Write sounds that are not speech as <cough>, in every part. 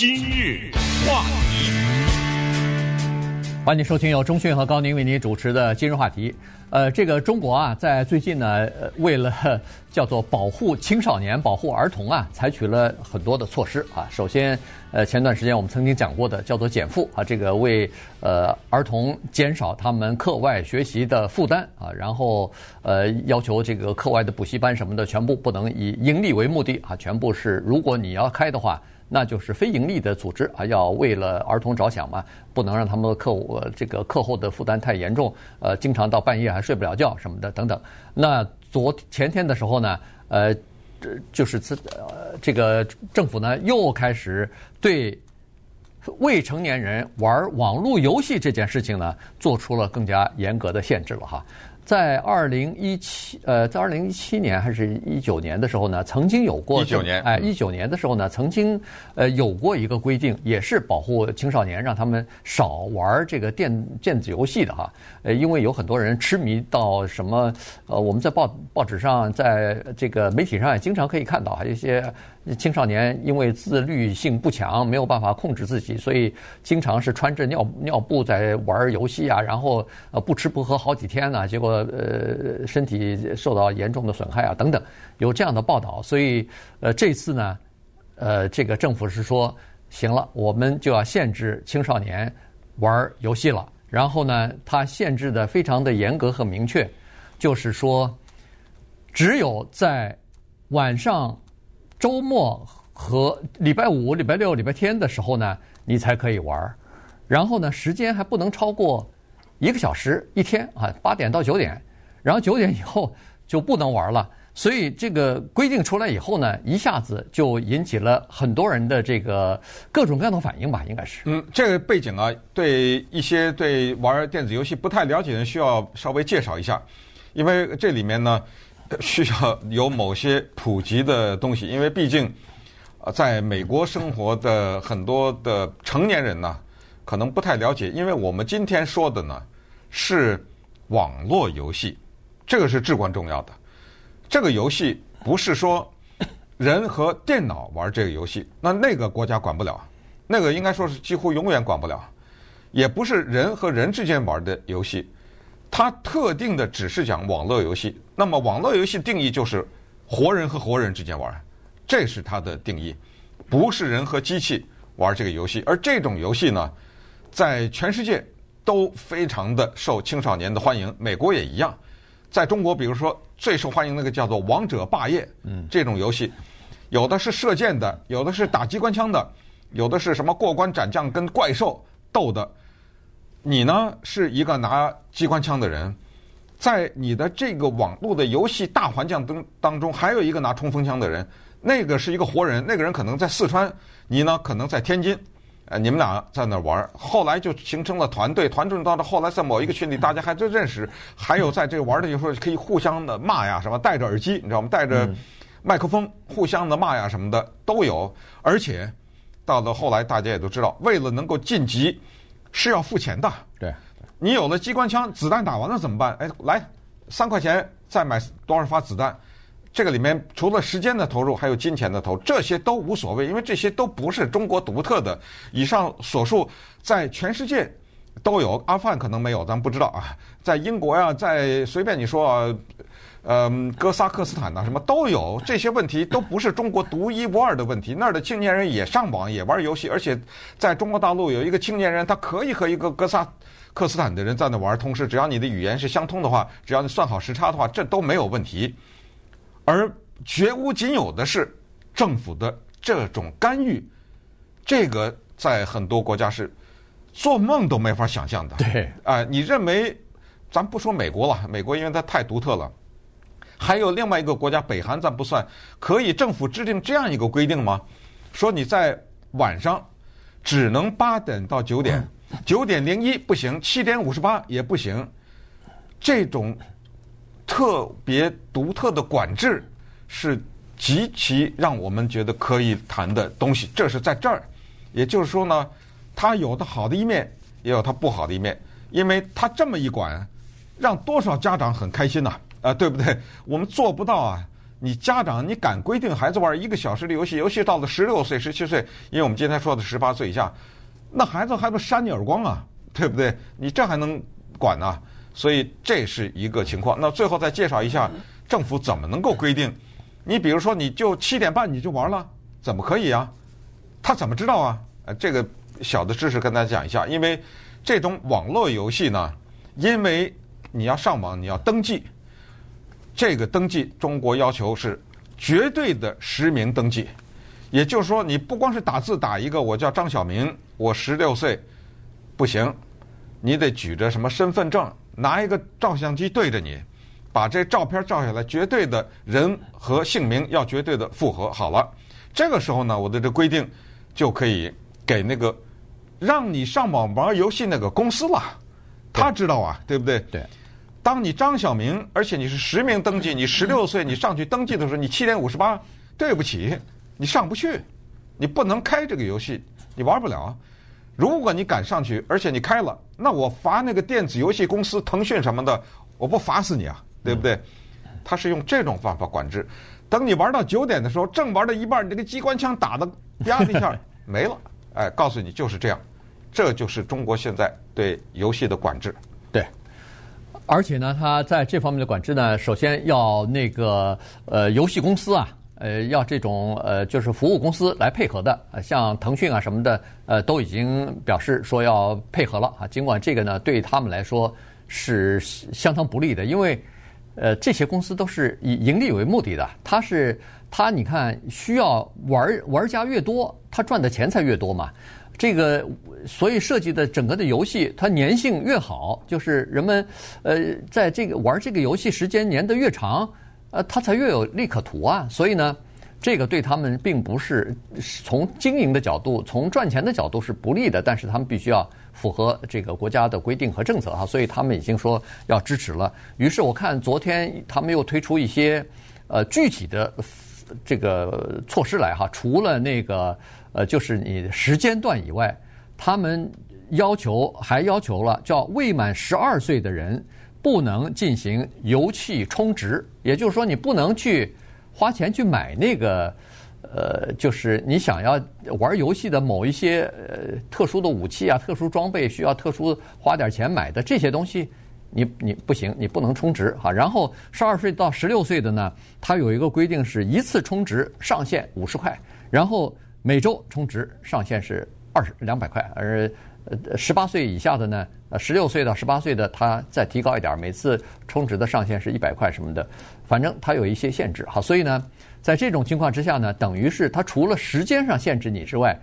今日话题，欢迎收听由钟讯和高宁为您主持的今日话题。呃，这个中国啊，在最近呢，为了叫做保护青少年、保护儿童啊，采取了很多的措施啊。首先，呃，前段时间我们曾经讲过的叫做减负啊，这个为呃儿童减少他们课外学习的负担啊，然后呃要求这个课外的补习班什么的全部不能以盈利为目的啊，全部是如果你要开的话。那就是非盈利的组织啊，要为了儿童着想嘛，不能让他们的课这个课后的负担太严重，呃，经常到半夜还睡不了觉什么的等等。那昨前天的时候呢，呃，就是这呃这个政府呢又开始对未成年人玩网络游戏这件事情呢做出了更加严格的限制了哈。在二零一七，呃，在二零一七年还是一九年的时候呢，曾经有过一九年，哎，一九年的时候呢，曾经呃有过一个规定，也是保护青少年，让他们少玩这个电电子游戏的哈。呃，因为有很多人痴迷到什么，呃，我们在报报纸上，在这个媒体上也经常可以看到，还有一些。青少年因为自律性不强，没有办法控制自己，所以经常是穿着尿尿布在玩游戏啊，然后呃不吃不喝好几天呢，结果呃身体受到严重的损害啊等等，有这样的报道。所以呃这次呢，呃这个政府是说行了，我们就要限制青少年玩游戏了。然后呢，它限制的非常的严格和明确，就是说只有在晚上。周末和礼拜五、礼拜六、礼拜天的时候呢，你才可以玩。然后呢，时间还不能超过一个小时一天啊，八点到九点，然后九点以后就不能玩了。所以这个规定出来以后呢，一下子就引起了很多人的这个各种各样的反应吧，应该是。嗯，这个背景啊，对一些对玩电子游戏不太了解的人需要稍微介绍一下，因为这里面呢。需要有某些普及的东西，因为毕竟，啊，在美国生活的很多的成年人呢，可能不太了解。因为我们今天说的呢，是网络游戏，这个是至关重要的。这个游戏不是说人和电脑玩这个游戏，那那个国家管不了，那个应该说是几乎永远管不了。也不是人和人之间玩的游戏。它特定的只是讲网络游戏，那么网络游戏定义就是活人和活人之间玩，这是它的定义，不是人和机器玩这个游戏。而这种游戏呢，在全世界都非常的受青少年的欢迎，美国也一样。在中国，比如说最受欢迎那个叫做《王者霸业》，嗯，这种游戏，有的是射箭的，有的是打机关枪的，有的是什么过关斩将跟怪兽斗的。你呢是一个拿机关枪的人，在你的这个网络的游戏大环境当当中，还有一个拿冲锋枪的人，那个是一个活人，那个人可能在四川，你呢可能在天津，呃，你们俩在那玩，后来就形成了团队，团队到了后来在某一个群里，大家还都认识，还有在这个玩的时候可以互相的骂呀，什么戴着耳机，你知道吗？戴着麦克风互相的骂呀什么的都有，而且到了后来大家也都知道，为了能够晋级。是要付钱的，对，你有了机关枪，子弹打完了怎么办？哎，来三块钱再买多少发子弹？这个里面除了时间的投入，还有金钱的投入，这些都无所谓，因为这些都不是中国独特的。以上所述，在全世界都有，阿富汗可能没有，咱不知道啊。在英国呀，在随便你说啊。嗯，哥萨克斯坦呐，什么都有，这些问题都不是中国独一无二的问题。那儿的青年人也上网，也玩游戏，而且在中国大陆有一个青年人，他可以和一个哥萨克斯坦的人在那玩，同时只要你的语言是相通的话，只要你算好时差的话，这都没有问题。而绝无仅有的是政府的这种干预，这个在很多国家是做梦都没法想象的。对，啊，你认为，咱不说美国了，美国因为它太独特了。还有另外一个国家，北韩咱不算，可以政府制定这样一个规定吗？说你在晚上只能八点到九点，九点零一不行，七点五十八也不行。这种特别独特的管制是极其让我们觉得可以谈的东西。这是在这儿，也就是说呢，它有的好的一面，也有它不好的一面，因为它这么一管，让多少家长很开心呐、啊。啊，对不对？我们做不到啊！你家长你敢规定孩子玩一个小时的游戏，尤其到了十六岁、十七岁，因为我们今天说的十八岁以下，那孩子还不扇你耳光啊，对不对？你这还能管呢、所以这是一个情况。那最后再介绍一下政府怎么能够规定。你比如说，你就七点半你就玩了，怎么可以啊？他怎么知道啊？呃，这个小的知识跟大家讲一下，因为这种网络游戏呢，因为你要上网，你要登记，这个登记中国要求是绝对的实名登记，也就是说，你不光是打字打一个我叫张小明，我十六岁，不行，你得举着什么身份证，拿一个照相机对着你。把这照片照下来，绝对的人和姓名要绝对的符合。好了，这个时候呢，我的这规定就可以给那个让你上网玩游戏那个公司了。他知道啊，对不对？对。当你张小明，而且你是实名登记，你 <laughs> 十六岁，你上去登记的时候，<laughs> 你七点五十八，对不起，你上不去，你不能开这个游戏，你玩不了。如果你敢上去，而且你开了，那我罚那个电子游戏公司腾讯什么的，我不罚死你啊！对不对？他是用这种方法管制。等你玩到九点的时候，正玩到一半，你这个机关枪打的啪的一下 <laughs> 没了。哎，告诉你就是这样，这就是中国现在对游戏的管制。而且呢，他在这方面的管制呢，首先要那个呃游戏公司啊，呃要这种呃就是服务公司来配合的，像腾讯啊什么的，呃都已经表示说要配合了啊。尽管这个呢，对他们来说。是相当不利的，因为，呃，这些公司都是以盈利为目的的。它是它，你看，需要玩玩家越多，它赚的钱才越多嘛。这个，所以设计的整个的游戏，它粘性越好，就是人们呃，在这个玩这个游戏时间粘得越长，呃，它才越有利可图啊。所以呢，这个对他们并不是从经营的角度，从赚钱的角度是不利的，但是他们必须要。符合这个国家的规定和政策哈，所以他们已经说要支持了。于是我看昨天他们又推出一些呃具体的这个措施来哈，除了那个呃就是你时间段以外，他们要求还要求了叫未满十二岁的人不能进行游戏充值，也就是说你不能去花钱去买那个。呃，就是你想要玩游戏的某一些呃特殊的武器啊、特殊装备，需要特殊花点钱买的这些东西，你你不行，你不能充值哈。然后十二岁到十六岁的呢，它有一个规定是一次充值上限五十块，然后每周充值上限是二十两百块，而呃十八岁以下的呢，呃十六岁到十八岁的他再提高一点，每次充值的上限是一百块什么的，反正它有一些限制哈。所以呢。在这种情况之下呢，等于是它除了时间上限制你之外，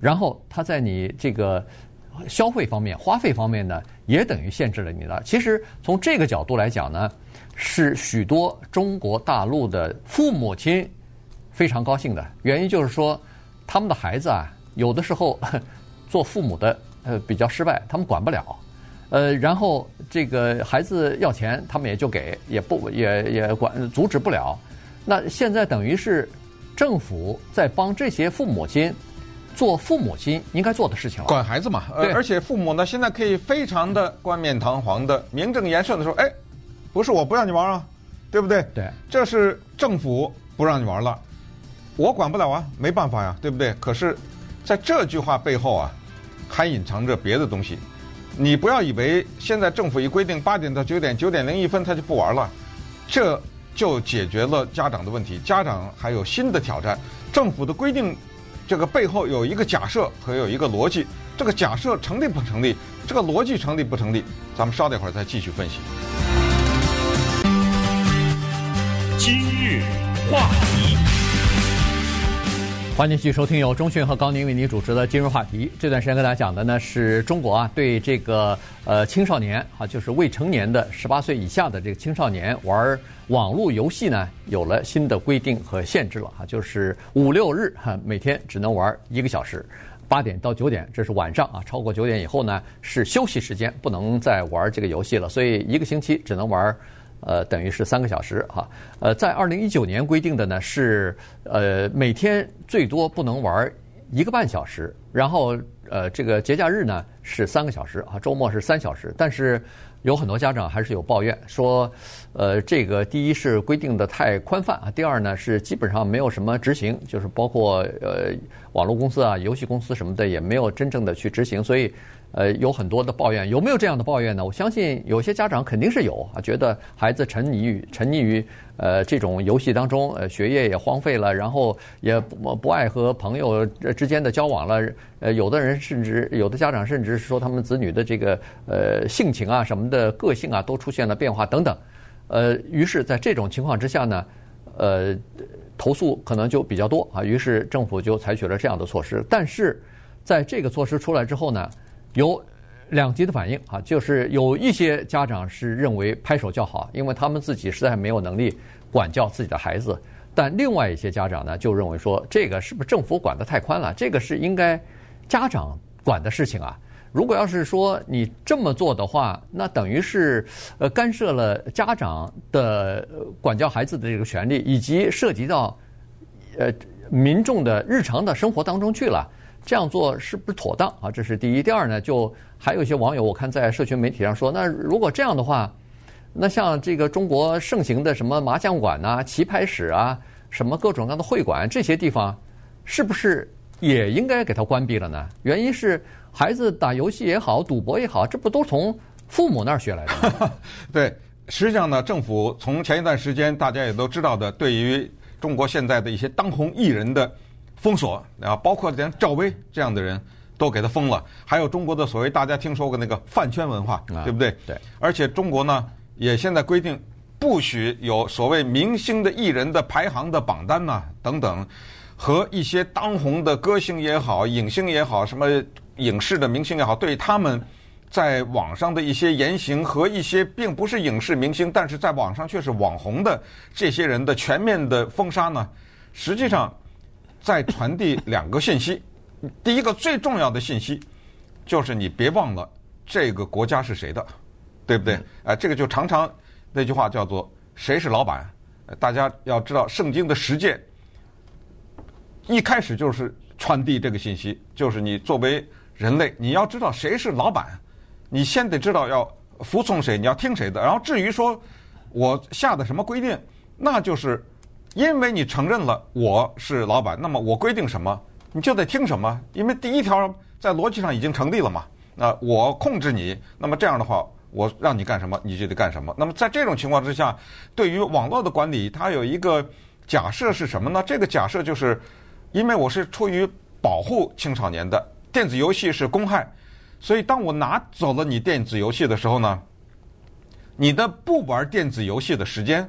然后它在你这个消费方面、花费方面呢，也等于限制了你了。其实从这个角度来讲呢，是许多中国大陆的父母亲非常高兴的原因，就是说他们的孩子啊，有的时候 <laughs> 做父母的呃比较失败，他们管不了，呃，然后这个孩子要钱，他们也就给，也不也也管阻止不了。那现在等于是政府在帮这些父母亲做父母亲应该做的事情了，管孩子嘛。呃，而且父母呢，现在可以非常的冠冕堂皇的、名正言顺的说：“哎，不是我不让你玩啊，对不对？对，这是政府不让你玩了，我管不了啊，没办法呀，对不对？可是，在这句话背后啊，还隐藏着别的东西。你不要以为现在政府一规定八点到九点，九点零一分他就不玩了，这。就解决了家长的问题，家长还有新的挑战。政府的规定，这个背后有一个假设和有一个逻辑。这个假设成立不成立？这个逻辑成立不成立？咱们稍等一会儿再继续分析。今日话题，欢迎继续收听由钟迅和高宁为您主持的《今日话题》。这段时间跟大家讲的呢，是中国啊对这个呃青少年啊，就是未成年的十八岁以下的这个青少年玩。网络游戏呢有了新的规定和限制了哈，就是五六日哈，每天只能玩一个小时，八点到九点，这是晚上啊，超过九点以后呢是休息时间，不能再玩这个游戏了。所以一个星期只能玩，呃，等于是三个小时哈。呃，在二零一九年规定的呢是，呃，每天最多不能玩一个半小时，然后呃，这个节假日呢是三个小时啊，周末是三小时。但是有很多家长还是有抱怨，说，呃，这个第一是规定的太宽泛啊，第二呢是基本上没有什么执行，就是包括呃网络公司啊、游戏公司什么的也没有真正的去执行，所以。呃，有很多的抱怨，有没有这样的抱怨呢？我相信有些家长肯定是有啊，觉得孩子沉溺于沉溺于呃这种游戏当中，呃学业也荒废了，然后也不不爱和朋友之间的交往了。呃，有的人甚至有的家长甚至是说他们子女的这个呃性情啊什么的个性啊都出现了变化等等。呃，于是在这种情况之下呢，呃，投诉可能就比较多啊。于是政府就采取了这样的措施。但是在这个措施出来之后呢，有两极的反应啊，就是有一些家长是认为拍手叫好，因为他们自己实在没有能力管教自己的孩子；但另外一些家长呢，就认为说这个是不是政府管得太宽了？这个是应该家长管的事情啊。如果要是说你这么做的话，那等于是呃干涉了家长的管教孩子的这个权利，以及涉及到呃民众的日常的生活当中去了。这样做是不是妥当啊？这是第一。第二呢，就还有一些网友，我看在社群媒体上说，那如果这样的话，那像这个中国盛行的什么麻将馆呐、棋牌室啊、什么各种各样的会馆这些地方，是不是也应该给它关闭了呢？原因是孩子打游戏也好、赌博也好，这不都从父母那儿学来的吗？<laughs> 对，实际上呢，政府从前一段时间大家也都知道的，对于中国现在的一些当红艺人的。封锁啊，包括连赵薇这样的人都给他封了，还有中国的所谓大家听说过那个饭圈文化，对不对？对。而且中国呢，也现在规定不许有所谓明星的艺人的排行的榜单呐等等，和一些当红的歌星也好、影星也好、什么影视的明星也好，对他们在网上的一些言行和一些并不是影视明星，但是在网上却是网红的这些人的全面的封杀呢，实际上。再传递两个信息，第一个最重要的信息，就是你别忘了这个国家是谁的，对不对？哎，这个就常常那句话叫做“谁是老板”。大家要知道，圣经的实践一开始就是传递这个信息，就是你作为人类，你要知道谁是老板，你先得知道要服从谁，你要听谁的。然后至于说我下的什么规定，那就是。因为你承认了我是老板，那么我规定什么你就得听什么。因为第一条在逻辑上已经成立了嘛。那我控制你，那么这样的话，我让你干什么你就得干什么。那么在这种情况之下，对于网络的管理，它有一个假设是什么呢？这个假设就是，因为我是出于保护青少年的，电子游戏是公害，所以当我拿走了你电子游戏的时候呢，你的不玩电子游戏的时间。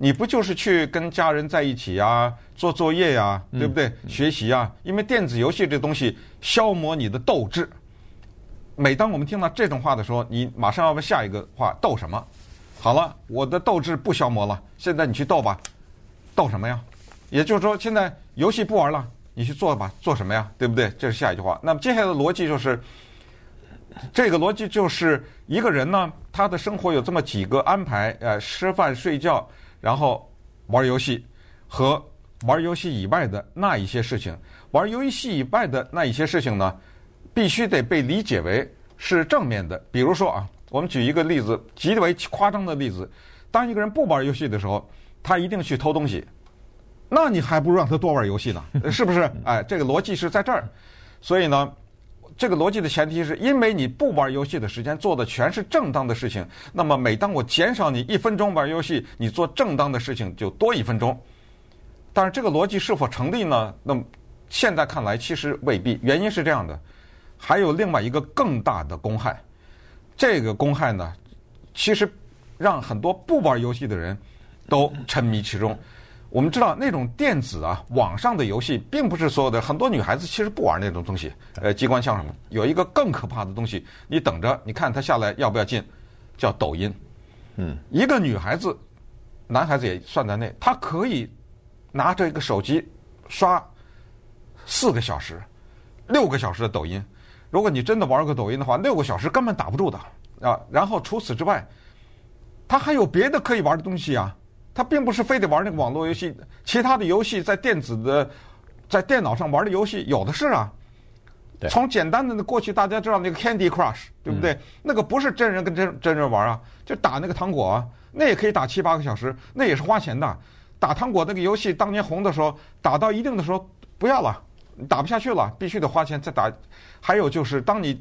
你不就是去跟家人在一起呀，做作业呀，对不对？学习呀，因为电子游戏这东西消磨你的斗志。每当我们听到这种话的时候，你马上要问下一个话：斗什么？好了，我的斗志不消磨了，现在你去斗吧，斗什么呀？也就是说，现在游戏不玩了，你去做吧，做什么呀？对不对？这是下一句话。那么接下来的逻辑就是，这个逻辑就是一个人呢，他的生活有这么几个安排：呃，吃饭、睡觉。然后玩游戏和玩游戏以外的那一些事情，玩游戏以外的那一些事情呢，必须得被理解为是正面的。比如说啊，我们举一个例子，极为夸张的例子：当一个人不玩游戏的时候，他一定去偷东西，那你还不如让他多玩游戏呢，是不是？哎，这个逻辑是在这儿，所以呢。这个逻辑的前提是因为你不玩游戏的时间做的全是正当的事情，那么每当我减少你一分钟玩游戏，你做正当的事情就多一分钟。但是这个逻辑是否成立呢？那么现在看来其实未必。原因是这样的，还有另外一个更大的公害。这个公害呢，其实让很多不玩游戏的人都沉迷其中。我们知道那种电子啊，网上的游戏，并不是所有的。很多女孩子其实不玩那种东西，呃，机关枪什么。有一个更可怕的东西，你等着，你看他下来要不要进，叫抖音。嗯，一个女孩子，男孩子也算在内，他可以拿着一个手机刷四个小时、六个小时的抖音。如果你真的玩过抖音的话，六个小时根本打不住的啊。然后除此之外，他还有别的可以玩的东西啊。他并不是非得玩那个网络游戏，其他的游戏在电子的，在电脑上玩的游戏有的是啊。从简单的过去大家知道那个 Candy Crush，对不对？嗯、那个不是真人跟真真人玩啊，就打那个糖果啊，那也可以打七八个小时，那也是花钱的。打糖果那个游戏当年红的时候，打到一定的时候不要了，打不下去了，必须得花钱再打。还有就是当你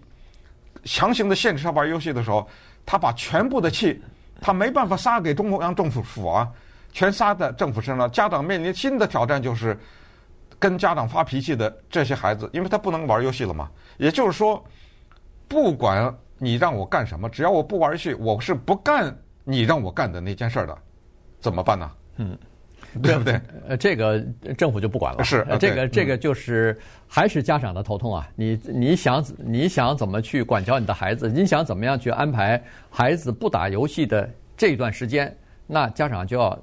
强行的限制他玩游戏的时候，他把全部的气，他没办法撒给中央政府啊，全撒在政府身上。家长面临新的挑战就是。跟家长发脾气的这些孩子，因为他不能玩游戏了嘛。也就是说，不管你让我干什么，只要我不玩游戏，我是不干你让我干的那件事的，怎么办呢？嗯，对不对？呃，这个政府就不管了。是，这个这个就是还是家长的头痛啊。你你想你想怎么去管教你的孩子？你想怎么样去安排孩子不打游戏的这一段时间？那家长就要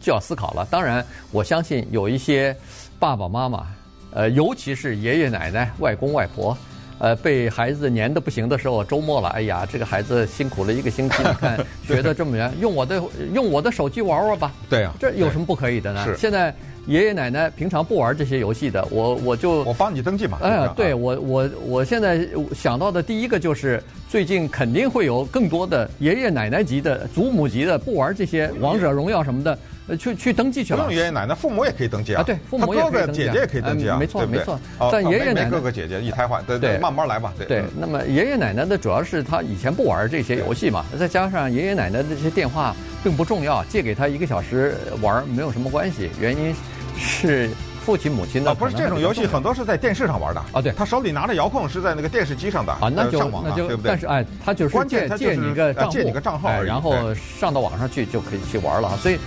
就要思考了。当然，我相信有一些。爸爸妈妈，呃，尤其是爷爷奶奶、外公外婆，呃，被孩子黏得不行的时候，周末了，哎呀，这个孩子辛苦了一个星期，你看学的这么远，用我的用我的手机玩玩吧。<laughs> 对啊，这有什么不可以的呢？是。现在爷爷奶奶平常不玩这些游戏的，我我就我帮你登记嘛。哎呀，对我我我现在想到的第一个就是，最近肯定会有更多的爷爷奶奶级的、祖母级的不玩这些王者荣耀什么的。呃，去去登记去了。不用爷爷奶奶，父母也可以登记啊。啊，对，父母也可以登记。哥哥姐姐也可以登记啊。没错，没错。但爷爷奶奶哥哥姐姐一胎换，对对，慢慢来吧。对，那么爷爷奶奶的主要是他以前不玩这些游戏嘛，再加上爷爷奶奶的这些电话并不重要，借给他一个小时玩没有什么关系。原因是父亲母亲的。不是这种游戏很多是在电视上玩的啊。对，他手里拿着遥控是在那个电视机上的啊，那就那就对不对？但是哎，他就是关键借你个账号，借你个账号，然后上到网上去就可以去玩了。所以。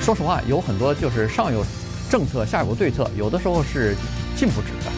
说实话，有很多就是上有政策，下有对策，有的时候是禁不止的。